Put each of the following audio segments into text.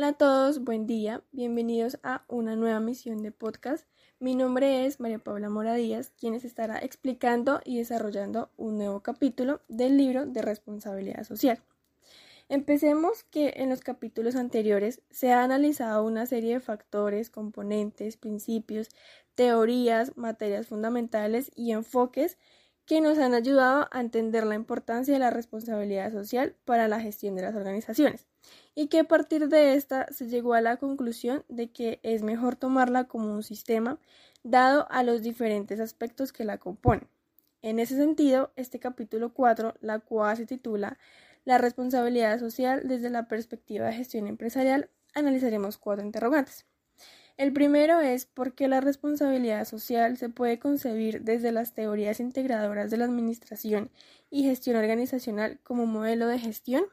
Hola a todos, buen día, bienvenidos a una nueva misión de podcast. Mi nombre es María Paula Mora Díaz, quien estará explicando y desarrollando un nuevo capítulo del libro de responsabilidad social. Empecemos que en los capítulos anteriores se ha analizado una serie de factores, componentes, principios, teorías, materias fundamentales y enfoques que nos han ayudado a entender la importancia de la responsabilidad social para la gestión de las organizaciones y que a partir de esta se llegó a la conclusión de que es mejor tomarla como un sistema dado a los diferentes aspectos que la componen. En ese sentido, este capítulo 4, la cual se titula La responsabilidad social desde la perspectiva de gestión empresarial, analizaremos cuatro interrogantes. El primero es por qué la responsabilidad social se puede concebir desde las teorías integradoras de la administración y gestión organizacional como modelo de gestión.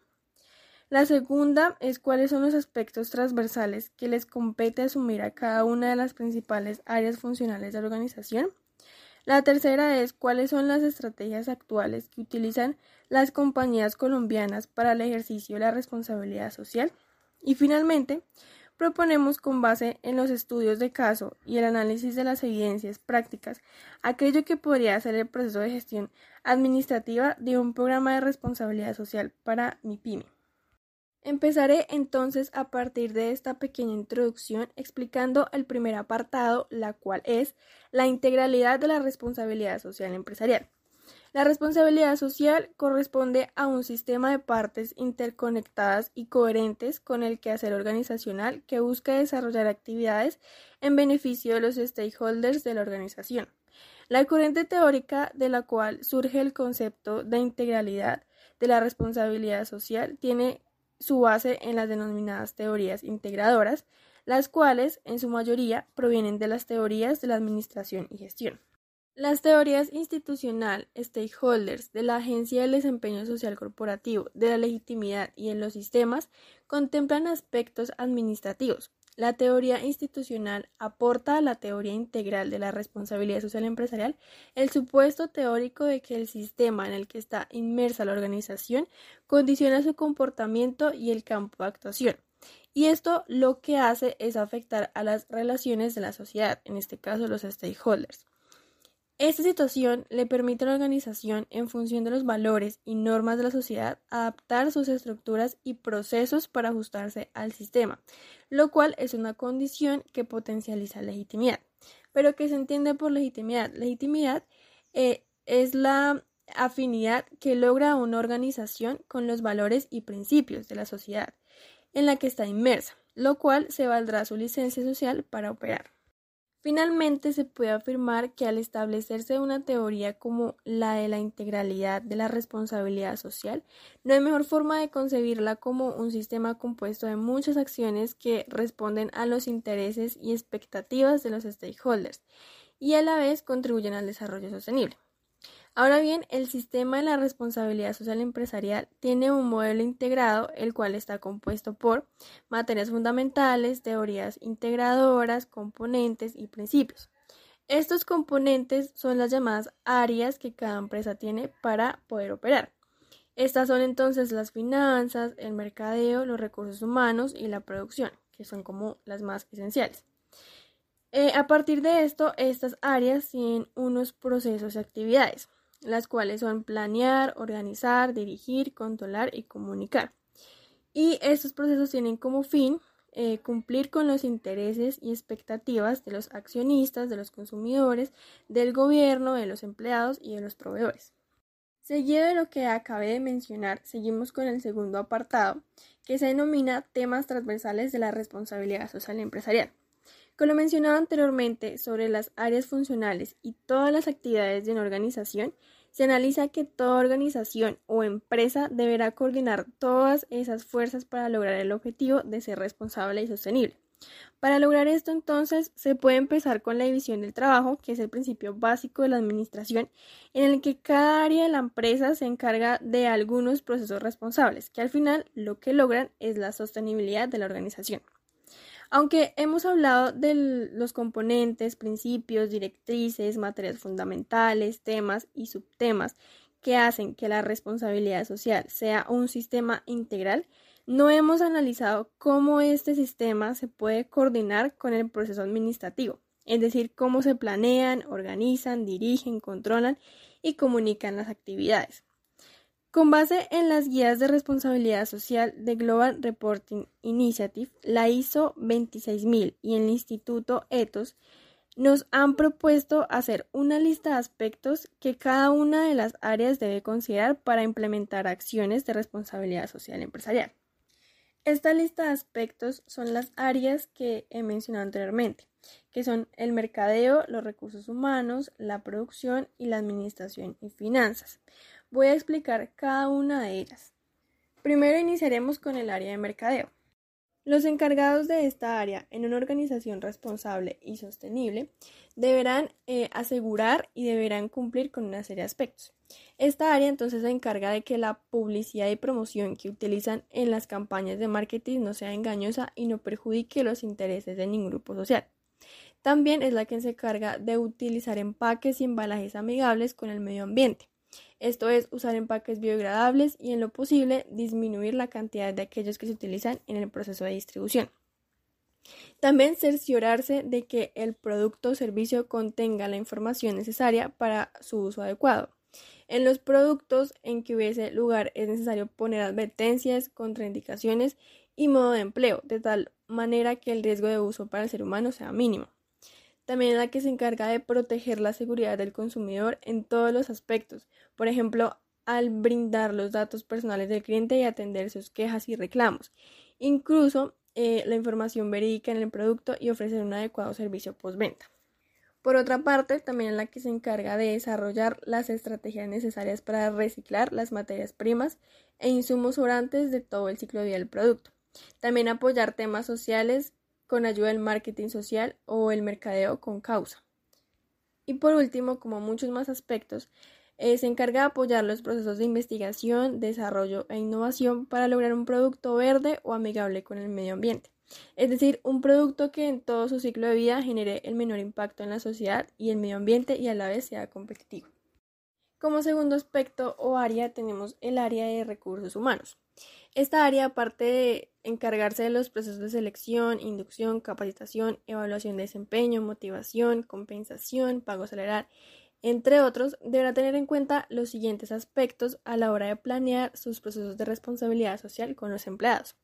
La segunda es cuáles son los aspectos transversales que les compete asumir a cada una de las principales áreas funcionales de la organización. La tercera es cuáles son las estrategias actuales que utilizan las compañías colombianas para el ejercicio de la responsabilidad social. Y finalmente, proponemos con base en los estudios de caso y el análisis de las evidencias prácticas aquello que podría ser el proceso de gestión administrativa de un programa de responsabilidad social para mi pyme. Empezaré entonces a partir de esta pequeña introducción explicando el primer apartado, la cual es la integralidad de la responsabilidad social empresarial. La responsabilidad social corresponde a un sistema de partes interconectadas y coherentes con el quehacer organizacional que busca desarrollar actividades en beneficio de los stakeholders de la organización. La corriente teórica de la cual surge el concepto de integralidad de la responsabilidad social tiene su base en las denominadas teorías integradoras, las cuales en su mayoría provienen de las teorías de la administración y gestión. Las teorías institucional, stakeholders, de la Agencia del Desempeño Social Corporativo, de la legitimidad y en los sistemas contemplan aspectos administrativos, la teoría institucional aporta a la teoría integral de la responsabilidad social empresarial el supuesto teórico de que el sistema en el que está inmersa la organización condiciona su comportamiento y el campo de actuación. Y esto lo que hace es afectar a las relaciones de la sociedad, en este caso los stakeholders. Esta situación le permite a la organización, en función de los valores y normas de la sociedad, adaptar sus estructuras y procesos para ajustarse al sistema, lo cual es una condición que potencializa legitimidad. Pero ¿qué se entiende por legitimidad? Legitimidad eh, es la afinidad que logra una organización con los valores y principios de la sociedad en la que está inmersa, lo cual se valdrá su licencia social para operar. Finalmente, se puede afirmar que al establecerse una teoría como la de la integralidad de la responsabilidad social, no hay mejor forma de concebirla como un sistema compuesto de muchas acciones que responden a los intereses y expectativas de los stakeholders y a la vez contribuyen al desarrollo sostenible. Ahora bien, el sistema de la responsabilidad social empresarial tiene un modelo integrado, el cual está compuesto por materias fundamentales, teorías integradoras, componentes y principios. Estos componentes son las llamadas áreas que cada empresa tiene para poder operar. Estas son entonces las finanzas, el mercadeo, los recursos humanos y la producción, que son como las más esenciales. Eh, a partir de esto, estas áreas tienen unos procesos y actividades las cuales son planear, organizar, dirigir, controlar y comunicar. Y estos procesos tienen como fin eh, cumplir con los intereses y expectativas de los accionistas, de los consumidores, del gobierno, de los empleados y de los proveedores. Seguido de lo que acabé de mencionar, seguimos con el segundo apartado, que se denomina temas transversales de la responsabilidad social empresarial. Con lo mencionado anteriormente sobre las áreas funcionales y todas las actividades de una organización, se analiza que toda organización o empresa deberá coordinar todas esas fuerzas para lograr el objetivo de ser responsable y sostenible. Para lograr esto, entonces, se puede empezar con la división del trabajo, que es el principio básico de la administración, en el que cada área de la empresa se encarga de algunos procesos responsables, que al final lo que logran es la sostenibilidad de la organización. Aunque hemos hablado de los componentes, principios, directrices, materias fundamentales, temas y subtemas que hacen que la responsabilidad social sea un sistema integral, no hemos analizado cómo este sistema se puede coordinar con el proceso administrativo, es decir, cómo se planean, organizan, dirigen, controlan y comunican las actividades. Con base en las guías de responsabilidad social de Global Reporting Initiative, la ISO 26000 y el Instituto ETOS nos han propuesto hacer una lista de aspectos que cada una de las áreas debe considerar para implementar acciones de responsabilidad social empresarial. Esta lista de aspectos son las áreas que he mencionado anteriormente, que son el mercadeo, los recursos humanos, la producción y la administración y finanzas. Voy a explicar cada una de ellas. Primero iniciaremos con el área de mercadeo. Los encargados de esta área en una organización responsable y sostenible deberán eh, asegurar y deberán cumplir con una serie de aspectos. Esta área entonces se encarga de que la publicidad y promoción que utilizan en las campañas de marketing no sea engañosa y no perjudique los intereses de ningún grupo social. También es la que se encarga de utilizar empaques y embalajes amigables con el medio ambiente esto es usar empaques biodegradables y en lo posible disminuir la cantidad de aquellos que se utilizan en el proceso de distribución. También cerciorarse de que el producto o servicio contenga la información necesaria para su uso adecuado. En los productos en que hubiese lugar es necesario poner advertencias, contraindicaciones y modo de empleo, de tal manera que el riesgo de uso para el ser humano sea mínimo. También la que se encarga de proteger la seguridad del consumidor en todos los aspectos, por ejemplo, al brindar los datos personales del cliente y atender sus quejas y reclamos, incluso eh, la información verídica en el producto y ofrecer un adecuado servicio postventa. Por otra parte, también es la que se encarga de desarrollar las estrategias necesarias para reciclar las materias primas e insumos sobrantes de todo el ciclo de vida del producto. También apoyar temas sociales con ayuda del marketing social o el mercadeo con causa. Y por último, como muchos más aspectos, eh, se encarga de apoyar los procesos de investigación, desarrollo e innovación para lograr un producto verde o amigable con el medio ambiente. Es decir, un producto que en todo su ciclo de vida genere el menor impacto en la sociedad y el medio ambiente y a la vez sea competitivo. Como segundo aspecto o área tenemos el área de recursos humanos. Esta área, aparte de encargarse de los procesos de selección, inducción, capacitación, evaluación de desempeño, motivación, compensación, pago salarial, entre otros, deberá tener en cuenta los siguientes aspectos a la hora de planear sus procesos de responsabilidad social con los empleados.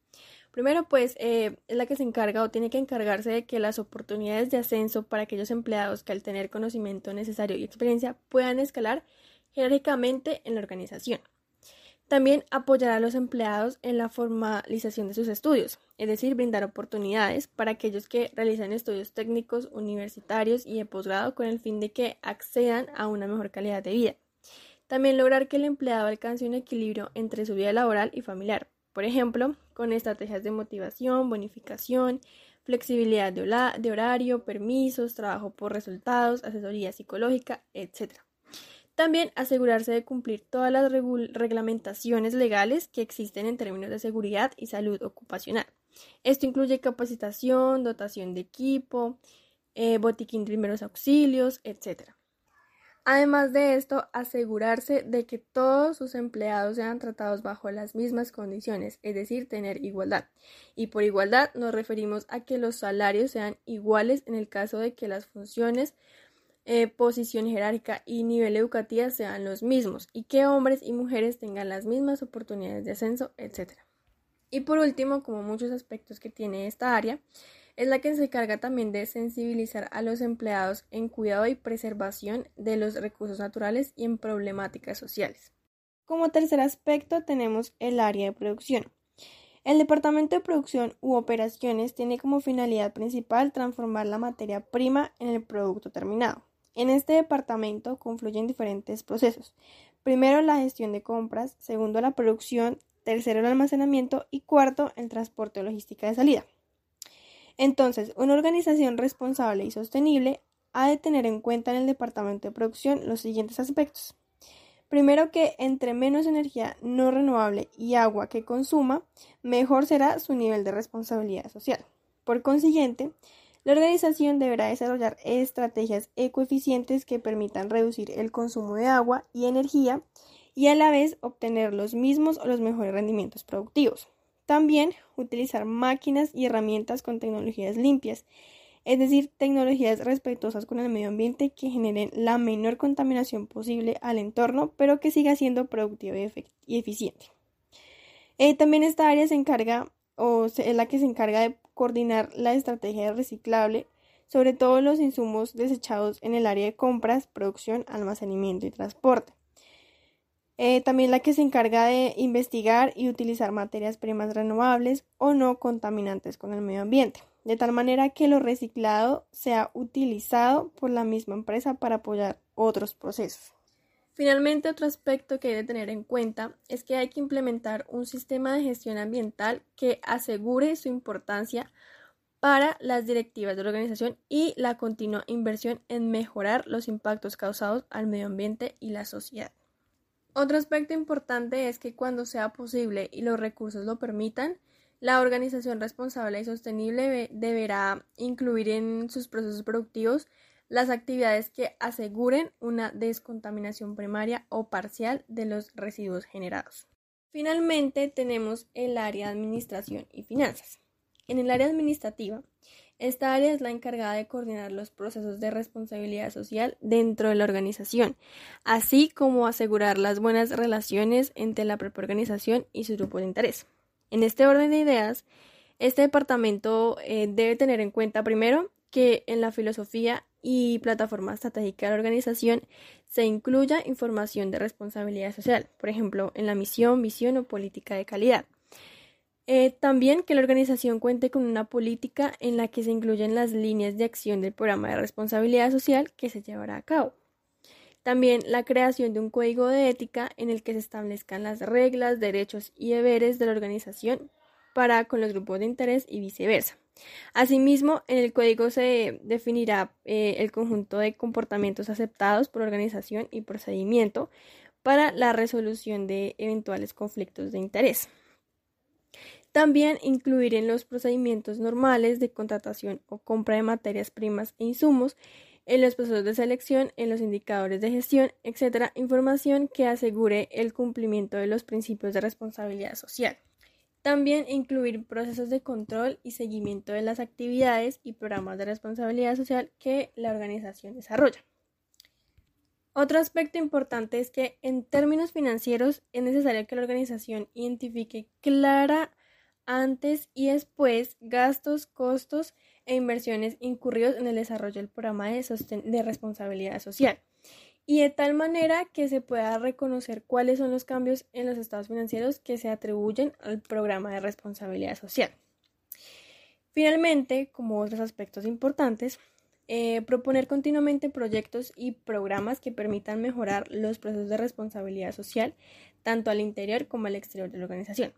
Primero, pues, eh, es la que se encarga o tiene que encargarse de que las oportunidades de ascenso para aquellos empleados que al tener conocimiento necesario y experiencia puedan escalar jerárquicamente en la organización. También apoyará a los empleados en la formalización de sus estudios, es decir, brindar oportunidades para aquellos que realizan estudios técnicos, universitarios y de posgrado con el fin de que accedan a una mejor calidad de vida. También lograr que el empleado alcance un equilibrio entre su vida laboral y familiar, por ejemplo, con estrategias de motivación, bonificación, flexibilidad de, horario, permisos, trabajo por resultados, asesoría psicológica, etc. También asegurarse de cumplir todas las reglamentaciones legales que existen en términos de seguridad y salud ocupacional. Esto incluye capacitación, dotación de equipo, eh, botiquín de primeros auxilios, etc. Además de esto, asegurarse de que todos sus empleados sean tratados bajo las mismas condiciones, es decir, tener igualdad. Y por igualdad nos referimos a que los salarios sean iguales en el caso de que las funciones eh, posición jerárquica y nivel educativo sean los mismos y que hombres y mujeres tengan las mismas oportunidades de ascenso, etc. Y por último, como muchos aspectos que tiene esta área, es la que se encarga también de sensibilizar a los empleados en cuidado y preservación de los recursos naturales y en problemáticas sociales. Como tercer aspecto tenemos el área de producción. El Departamento de Producción u Operaciones tiene como finalidad principal transformar la materia prima en el producto terminado. En este departamento confluyen diferentes procesos. Primero, la gestión de compras, segundo, la producción, tercero, el almacenamiento y cuarto, el transporte o logística de salida. Entonces, una organización responsable y sostenible ha de tener en cuenta en el departamento de producción los siguientes aspectos. Primero que entre menos energía no renovable y agua que consuma, mejor será su nivel de responsabilidad social. Por consiguiente, la organización deberá desarrollar estrategias ecoeficientes que permitan reducir el consumo de agua y energía y a la vez obtener los mismos o los mejores rendimientos productivos. También utilizar máquinas y herramientas con tecnologías limpias, es decir, tecnologías respetuosas con el medio ambiente que generen la menor contaminación posible al entorno, pero que siga siendo productiva y, eficiente. Eh, también esta área se encarga o es la que se encarga de coordinar la estrategia de reciclable, sobre todo los insumos desechados en el área de compras, producción, almacenamiento y transporte. Eh, también la que se encarga de investigar y utilizar materias primas renovables o no contaminantes con el medio ambiente, de tal manera que lo reciclado sea utilizado por la misma empresa para apoyar otros procesos. Finalmente, otro aspecto que debe tener en cuenta es que hay que implementar un sistema de gestión ambiental que asegure su importancia para las directivas de la organización y la continua inversión en mejorar los impactos causados al medio ambiente y la sociedad. Otro aspecto importante es que cuando sea posible y los recursos lo permitan, la organización responsable y sostenible deberá incluir en sus procesos productivos las actividades que aseguren una descontaminación primaria o parcial de los residuos generados. Finalmente tenemos el área de administración y finanzas. En el área administrativa, esta área es la encargada de coordinar los procesos de responsabilidad social dentro de la organización, así como asegurar las buenas relaciones entre la propia organización y su grupo de interés. En este orden de ideas, este departamento eh, debe tener en cuenta primero que en la filosofía y plataforma estratégica de la organización se incluya información de responsabilidad social, por ejemplo, en la misión, visión o política de calidad. Eh, también que la organización cuente con una política en la que se incluyen las líneas de acción del programa de responsabilidad social que se llevará a cabo. También la creación de un código de ética en el que se establezcan las reglas, derechos y deberes de la organización para con los grupos de interés y viceversa. Asimismo, en el código se definirá eh, el conjunto de comportamientos aceptados por organización y procedimiento para la resolución de eventuales conflictos de interés. También incluir en los procedimientos normales de contratación o compra de materias primas e insumos, en los procesos de selección, en los indicadores de gestión, etc., información que asegure el cumplimiento de los principios de responsabilidad social. También incluir procesos de control y seguimiento de las actividades y programas de responsabilidad social que la organización desarrolla. Otro aspecto importante es que en términos financieros es necesario que la organización identifique clara antes y después gastos, costos e inversiones incurridos en el desarrollo del programa de, de responsabilidad social y de tal manera que se pueda reconocer cuáles son los cambios en los estados financieros que se atribuyen al programa de responsabilidad social. Finalmente, como otros aspectos importantes, eh, proponer continuamente proyectos y programas que permitan mejorar los procesos de responsabilidad social tanto al interior como al exterior de la organización.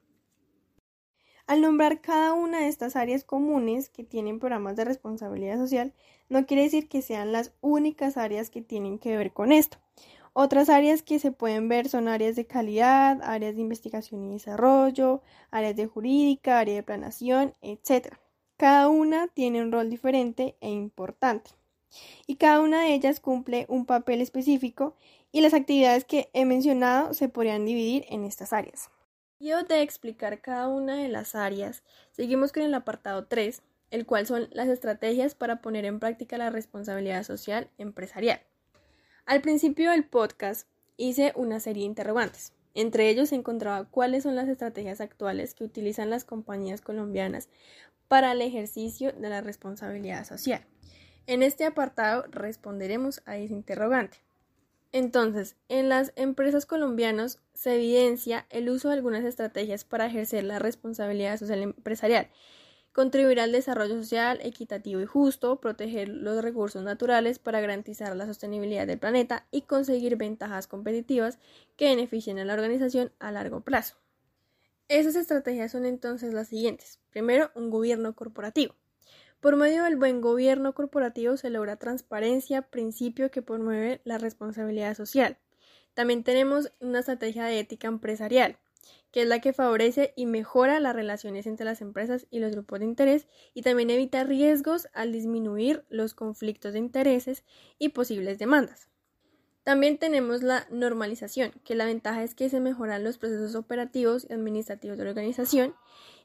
Al nombrar cada una de estas áreas comunes que tienen programas de responsabilidad social, no quiere decir que sean las únicas áreas que tienen que ver con esto. Otras áreas que se pueden ver son áreas de calidad, áreas de investigación y desarrollo, áreas de jurídica, área de planación, etc. Cada una tiene un rol diferente e importante. Y cada una de ellas cumple un papel específico y las actividades que he mencionado se podrían dividir en estas áreas. Yo de explicar cada una de las áreas, seguimos con el apartado 3, el cual son las estrategias para poner en práctica la responsabilidad social empresarial. Al principio del podcast hice una serie de interrogantes. Entre ellos se encontraba cuáles son las estrategias actuales que utilizan las compañías colombianas para el ejercicio de la responsabilidad social. En este apartado responderemos a ese interrogante. Entonces, en las empresas colombianas se evidencia el uso de algunas estrategias para ejercer la responsabilidad social empresarial, contribuir al desarrollo social equitativo y justo, proteger los recursos naturales para garantizar la sostenibilidad del planeta y conseguir ventajas competitivas que beneficien a la organización a largo plazo. Esas estrategias son entonces las siguientes. Primero, un gobierno corporativo. Por medio del buen gobierno corporativo se logra transparencia, principio que promueve la responsabilidad social. También tenemos una estrategia de ética empresarial, que es la que favorece y mejora las relaciones entre las empresas y los grupos de interés y también evita riesgos al disminuir los conflictos de intereses y posibles demandas. También tenemos la normalización, que la ventaja es que se mejoran los procesos operativos y administrativos de la organización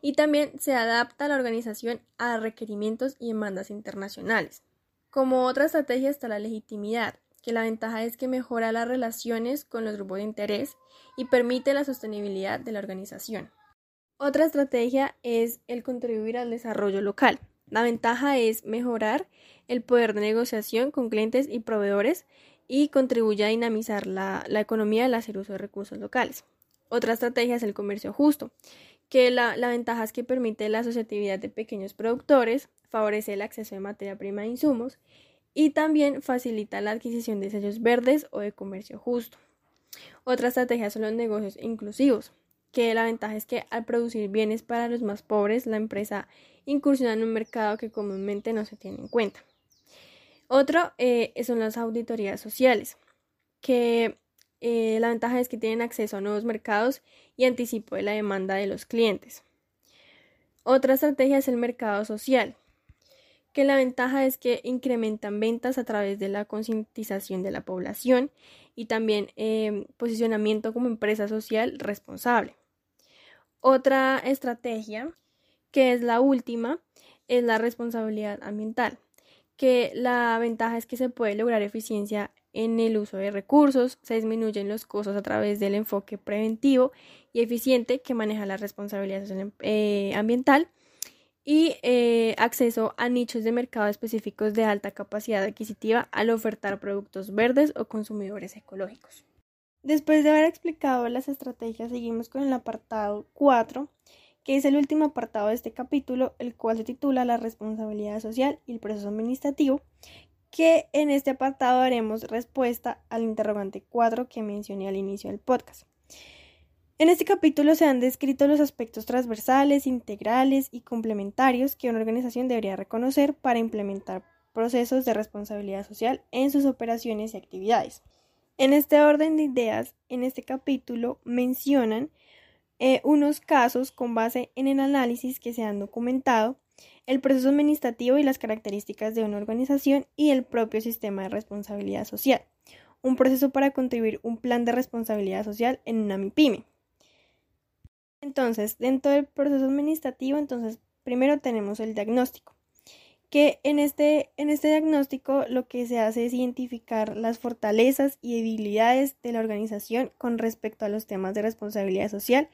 y también se adapta la organización a requerimientos y demandas internacionales. Como otra estrategia está la legitimidad, que la ventaja es que mejora las relaciones con los grupos de interés y permite la sostenibilidad de la organización. Otra estrategia es el contribuir al desarrollo local. La ventaja es mejorar el poder de negociación con clientes y proveedores y contribuye a dinamizar la, economía al hacer uso de recursos locales. Otra estrategia es el comercio justo, que la, la, ventaja es que permite la asociatividad de pequeños productores, favorece el acceso de materia prima e insumos y también facilita la adquisición de sellos verdes o de comercio justo. Otra estrategia son los negocios inclusivos, que la ventaja es que al producir bienes para los más pobres, la empresa incursiona en un mercado que comúnmente no se tiene en cuenta. Otro eh, son las auditorías sociales, que eh, la ventaja es que tienen acceso a nuevos mercados y anticipo de la demanda de los clientes. Otra estrategia es el mercado social, que la ventaja es que incrementan ventas a través de la concientización de la población y también eh, posicionamiento como empresa social responsable. Otra estrategia, que es la última, es la responsabilidad ambiental, que la ventaja es que se puede lograr eficiencia en el uso de recursos, se disminuyen los costos a través del enfoque preventivo y eficiente que maneja la responsabilidad eh, ambiental y eh, acceso a nichos de mercado específicos de alta capacidad adquisitiva al ofertar productos verdes o consumidores ecológicos. Después de haber explicado las estrategias, seguimos con el apartado 4, que es el último apartado de este capítulo, el cual se titula La responsabilidad social y el proceso administrativo, que en este apartado daremos respuesta al interrogante 4 que mencioné al inicio del podcast. En este capítulo se han descrito los aspectos transversales, integrales y complementarios que una organización debería reconocer para implementar procesos de responsabilidad social en sus operaciones y actividades. En este orden de ideas, en este capítulo mencionan eh, unos casos con base en el análisis que se han documentado, el proceso administrativo y las características de una organización y el propio sistema de responsabilidad social. Un proceso para contribuir un plan de responsabilidad social en una MIPYME. Entonces, dentro del proceso administrativo, entonces, primero tenemos el diagnóstico que en este, en este diagnóstico lo que se hace es identificar las fortalezas y debilidades de la organización con respecto a los temas de responsabilidad social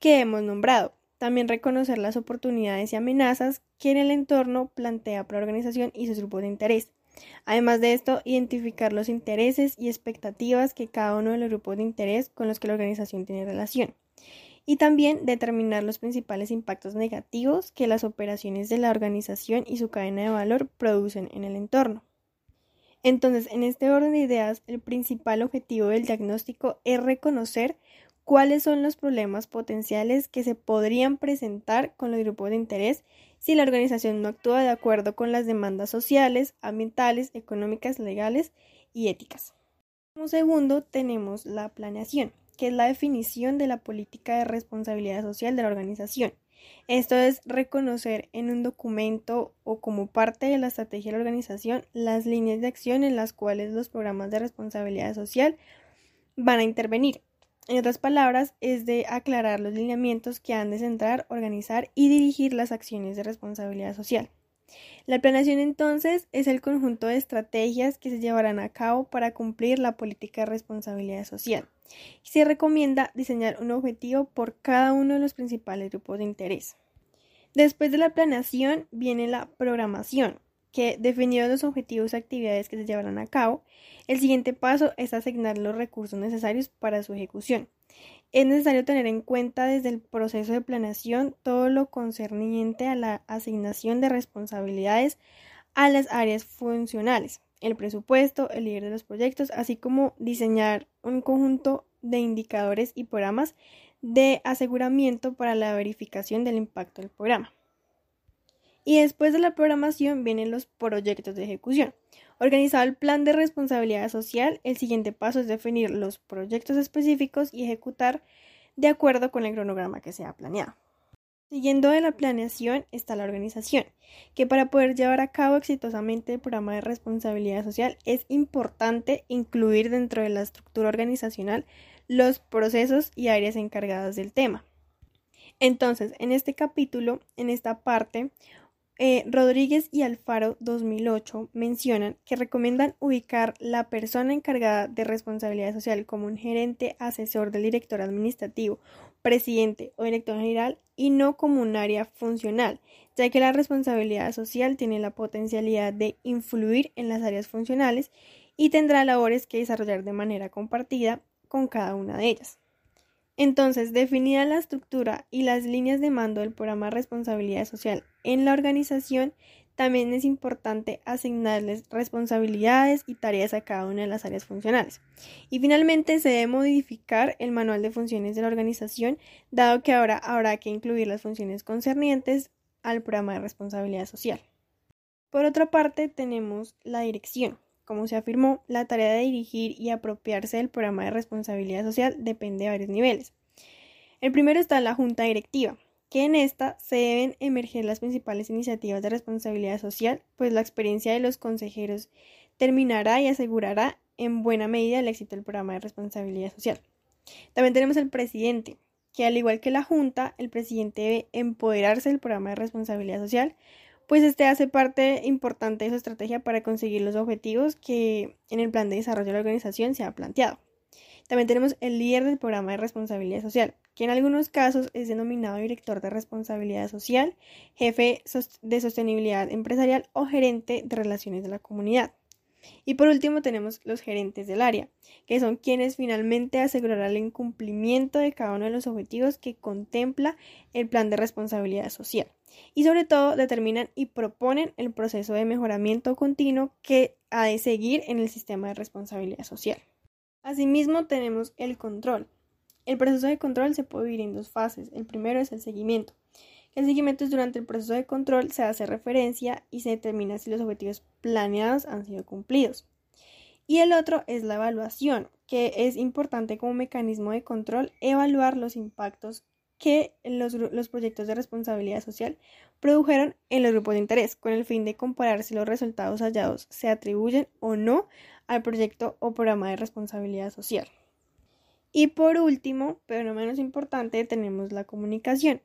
que hemos nombrado. También reconocer las oportunidades y amenazas que en el entorno plantea para la organización y sus grupos de interés. Además de esto, identificar los intereses y expectativas que cada uno de los grupos de interés con los que la organización tiene relación y también determinar los principales impactos negativos que las operaciones de la organización y su cadena de valor producen en el entorno. Entonces, en este orden de ideas, el principal objetivo del diagnóstico es reconocer cuáles son los problemas potenciales que se podrían presentar con los grupos de interés si la organización no actúa de acuerdo con las demandas sociales, ambientales, económicas, legales y éticas. Como segundo, tenemos la planeación que es la definición de la política de responsabilidad social de la organización. Esto es reconocer en un documento o como parte de la estrategia de la organización las líneas de acción en las cuales los programas de responsabilidad social van a intervenir. En otras palabras, es de aclarar los lineamientos que han de centrar, organizar y dirigir las acciones de responsabilidad social. La planeación entonces es el conjunto de estrategias que se llevarán a cabo para cumplir la política de responsabilidad social. Se recomienda diseñar un objetivo por cada uno de los principales grupos de interés. Después de la planeación viene la programación, que definidos los objetivos y actividades que se llevarán a cabo, el siguiente paso es asignar los recursos necesarios para su ejecución. Es necesario tener en cuenta desde el proceso de planeación todo lo concerniente a la asignación de responsabilidades a las áreas funcionales, el presupuesto, el líder de los proyectos, así como diseñar un conjunto de indicadores y programas de aseguramiento para la verificación del impacto del programa. Y después de la programación vienen los proyectos de ejecución. Organizado el plan de responsabilidad social, el siguiente paso es definir los proyectos específicos y ejecutar de acuerdo con el cronograma que se ha planeado. Siguiendo de la planeación está la organización, que para poder llevar a cabo exitosamente el programa de responsabilidad social es importante incluir dentro de la estructura organizacional los procesos y áreas encargadas del tema. Entonces, en este capítulo, en esta parte, eh, Rodríguez y Alfaro 2008 mencionan que recomiendan ubicar la persona encargada de responsabilidad social como un gerente asesor del director administrativo, presidente o director general y no como un área funcional, ya que la responsabilidad social tiene la potencialidad de influir en las áreas funcionales y tendrá labores que desarrollar de manera compartida con cada una de ellas. Entonces, definida la estructura y las líneas de mando del programa responsabilidad social en la organización, también es importante asignarles responsabilidades y tareas a cada una de las áreas funcionales. Y finalmente se debe modificar el manual de funciones de la organización, dado que ahora habrá que incluir las funciones concernientes al programa de responsabilidad social. Por otra parte, tenemos la dirección. Como se afirmó, la tarea de dirigir y apropiarse del programa de responsabilidad social depende de varios niveles. El primero está la junta directiva, que en esta se deben emerger las principales iniciativas de responsabilidad social, pues la experiencia de los consejeros terminará y asegurará en buena medida el éxito del programa de responsabilidad social. También tenemos el presidente, que al igual que la Junta, el presidente debe empoderarse del programa de responsabilidad social, pues este hace parte importante de su estrategia para conseguir los objetivos que en el plan de desarrollo de la organización se ha planteado. También tenemos el líder del programa de responsabilidad social, que en algunos casos es denominado director de responsabilidad social, jefe de sostenibilidad empresarial o gerente de relaciones de la comunidad. Y por último tenemos los gerentes del área, que son quienes finalmente asegurarán el incumplimiento de cada uno de los objetivos que contempla el plan de responsabilidad social. Y sobre todo determinan y proponen el proceso de mejoramiento continuo que ha de seguir en el sistema de responsabilidad social. Asimismo tenemos el control. El proceso de control se puede dividir en dos fases. El primero es el seguimiento, el seguimiento es durante el proceso de control, se hace referencia y se determina si los objetivos planeados han sido cumplidos. Y el otro es la evaluación, que es importante como mecanismo de control evaluar los impactos que los, los, proyectos de responsabilidad social produjeron en los grupos de interés, con el fin de comparar si los resultados hallados se atribuyen o no al proyecto o programa de responsabilidad social. Y por último, pero no menos importante, tenemos la comunicación,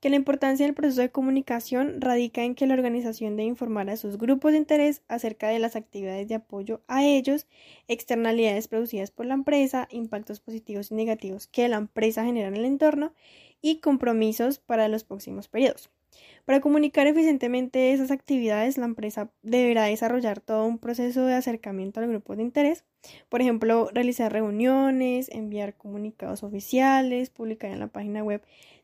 que la importancia del proceso de comunicación radica en que la organización debe informar a sus grupos de interés acerca de las actividades de apoyo a ellos, externalidades producidas por la empresa, impactos positivos y negativos que la empresa genera en el entorno y compromisos para los próximos periodos. Para comunicar eficientemente esas actividades, la empresa deberá desarrollar todo un proceso de acercamiento al grupo de interés, por ejemplo, realizar reuniones, enviar comunicados oficiales, publicar en la página web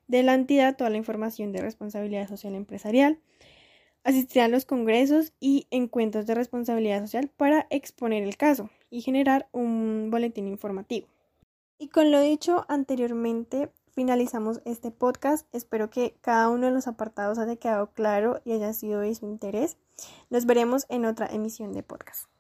de la entidad toda la información de responsabilidad social empresarial, asistir a los congresos y encuentros de responsabilidad social para exponer el caso y generar un boletín informativo. Y con lo dicho anteriormente, finalizamos este podcast. Espero que cada uno de los apartados haya quedado claro y haya sido de su interés. Nos veremos en otra emisión de podcast.